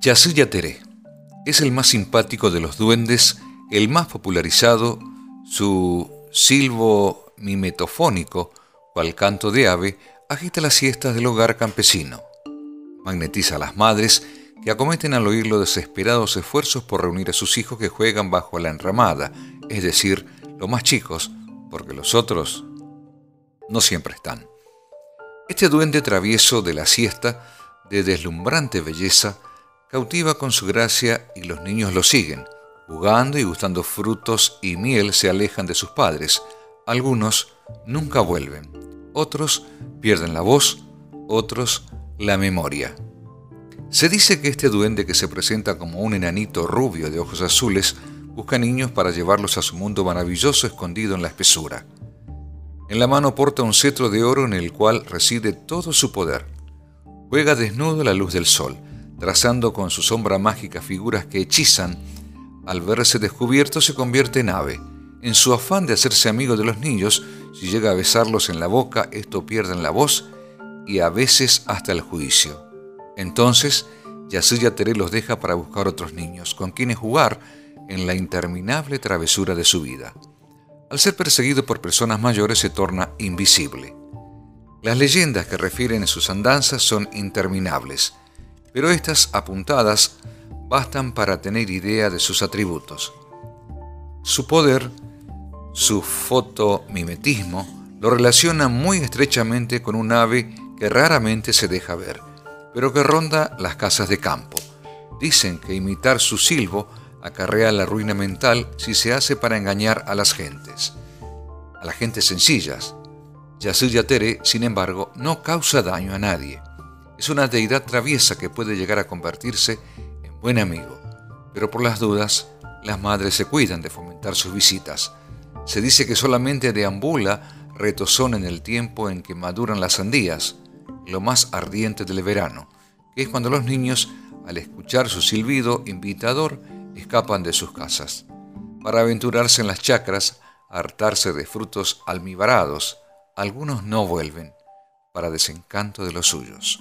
Yasuya Tere es el más simpático de los duendes, el más popularizado, su silbo mimetofónico, cual canto de ave, agita las siestas del hogar campesino. Magnetiza a las madres que acometen al oírlo desesperados esfuerzos por reunir a sus hijos que juegan bajo la enramada, es decir, los más chicos, porque los otros no siempre están. Este duende travieso de la siesta, de deslumbrante belleza, cautiva con su gracia y los niños lo siguen. Jugando y gustando frutos y miel se alejan de sus padres. Algunos nunca vuelven. Otros pierden la voz, otros la memoria. Se dice que este duende que se presenta como un enanito rubio de ojos azules busca niños para llevarlos a su mundo maravilloso escondido en la espesura. En la mano porta un cetro de oro en el cual reside todo su poder. Juega desnudo a la luz del sol, trazando con su sombra mágica figuras que hechizan. Al verse descubierto se convierte en ave. En su afán de hacerse amigo de los niños, si llega a besarlos en la boca, esto pierden la voz y a veces hasta el juicio. Entonces, Yasuya Tere los deja para buscar otros niños, con quienes jugar en la interminable travesura de su vida. Al ser perseguido por personas mayores se torna invisible. Las leyendas que refieren sus andanzas son interminables, pero estas apuntadas bastan para tener idea de sus atributos. Su poder, su fotomimetismo, lo relaciona muy estrechamente con un ave que raramente se deja ver pero que ronda las casas de campo. Dicen que imitar su silbo acarrea la ruina mental si se hace para engañar a las gentes. A las gentes sencillas. Yasuya Tere, sin embargo, no causa daño a nadie. Es una deidad traviesa que puede llegar a convertirse en buen amigo, pero por las dudas, las madres se cuidan de fomentar sus visitas. Se dice que solamente deambula retozón en el tiempo en que maduran las sandías, lo más ardiente del verano, que es cuando los niños, al escuchar su silbido invitador, escapan de sus casas, para aventurarse en las chacras, hartarse de frutos almibarados. Algunos no vuelven, para desencanto de los suyos.